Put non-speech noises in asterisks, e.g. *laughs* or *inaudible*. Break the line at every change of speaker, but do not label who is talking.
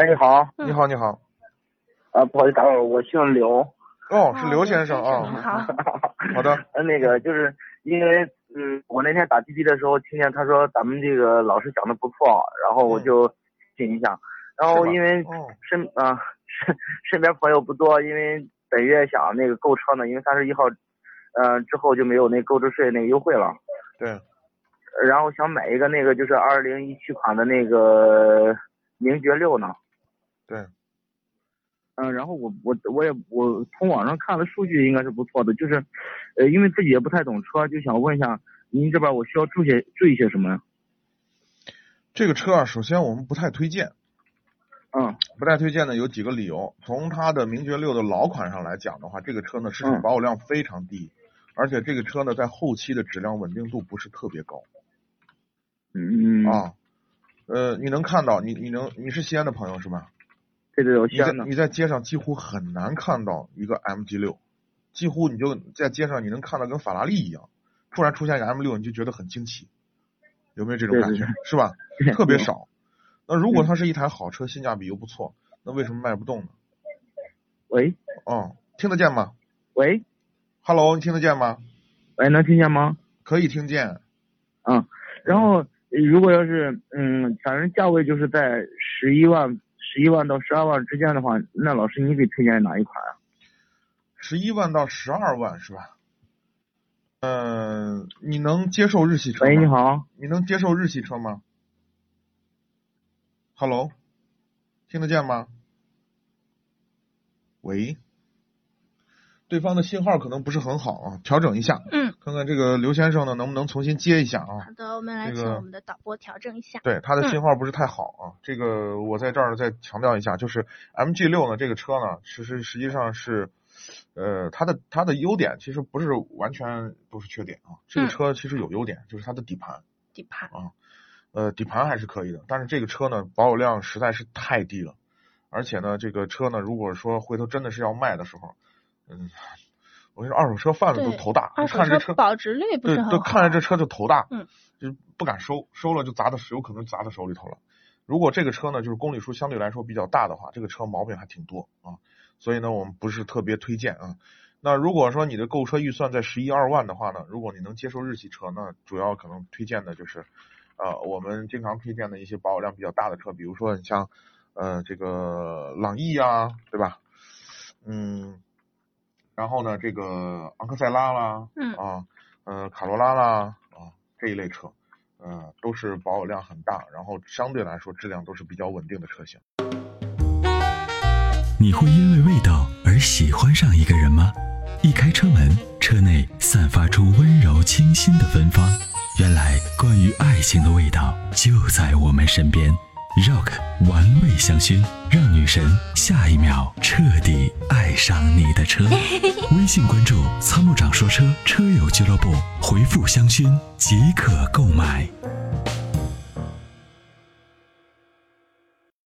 喂，你好，
你好，你好，
啊，不好意思打扰了，我姓刘。
哦，是刘先生啊。
好，*laughs*
好的。*laughs*
呃，那个就是因为，嗯，我那天打滴滴的时候，听见他说咱们这个老师讲的不错，然后我就听一下。然后因为身啊身 *laughs* 身边朋友不多，因为本月想那个购车呢，因为三十一号，嗯，之后就没有那购置税那个优惠了。
对。
然后想买一个那个就是二零一七款的那个名爵六呢。
对，
嗯，然后我我我也我从网上看了数据，应该是不错的，就是，呃，因为自己也不太懂车，就想问一下您这边我需要注些注意些什么呀？
这个车啊，首先我们不太推荐，
嗯，
不太推荐呢有几个理由。从它的名爵六的老款上来讲的话，这个车呢市场保有量非常低，而且这个车呢在后期的质量稳定度不是特别高。
嗯嗯
啊，呃，你能看到，你你能你是西安的朋友是吧？
对对，我
你在你在街上几乎很难看到一个 MG 六，几乎你就在街上你能看到跟法拉利一样，突然出现一个 M 六，你就觉得很惊奇，有没有这种感觉？是吧？特别少。那如果它是一台好车，性价比又不错，那为什么卖不动呢？
喂？
哦，听得见吗？
喂
？Hello，你听得见吗？
喂，能听见吗？
可以听见。
嗯，然后如果要是嗯，反正价位就是在十一万。十一万到十二万之间的话，那老师你给推荐哪一款啊？
十一万到十二万是吧？嗯，你能接受日系车吗？
喂，你好。
你能接受日系车吗？Hello，听得见吗？喂。对方的信号可能不是很好啊，调整一下。
嗯。
看看这个刘先生呢，能不能重新接一下啊？
好的，我们来请我们的导播调整一下。
对，他的信号不是太好啊。这个我在这儿再强调一下，就是 MG 六呢，这个车呢，其实实际上是，呃，它的它的优点其实不是完全都是缺点啊。这个车其实有优点，就是它的底盘。
底盘。
啊，呃，底盘还是可以的，但是这个车呢，保有量实在是太低了，而且呢，这个车呢，如果说回头真的是要卖的时候。嗯，我跟你说，二手车贩子都头大，看这车
保值率不是很
好，都看着这车就头大，
嗯，
就不敢收，收了就砸到，有可能砸到手里头了。如果这个车呢，就是公里数相对来说比较大的话，这个车毛病还挺多啊，所以呢，我们不是特别推荐啊。那如果说你的购车预算在十一二万的话呢，如果你能接受日系车，那主要可能推荐的就是，呃，我们经常推荐的一些保有量比较大的车，比如说你像，呃，这个朗逸呀，对吧？嗯。然后呢，这个昂克赛拉啦，
嗯
啊，呃，卡罗拉啦，啊，这一类车，呃，都是保有量很大，然后相对来说质量都是比较稳定的车型。
你会因为味道而喜欢上一个人吗？一开车门，车内散发出温柔清新的芬芳。原来，关于爱情的味道就在我们身边。Rock 玩味香薰，让女神下一秒彻底上你的车。微信关注“参谋长说车”车友俱乐部，回复“香薰”即可购买。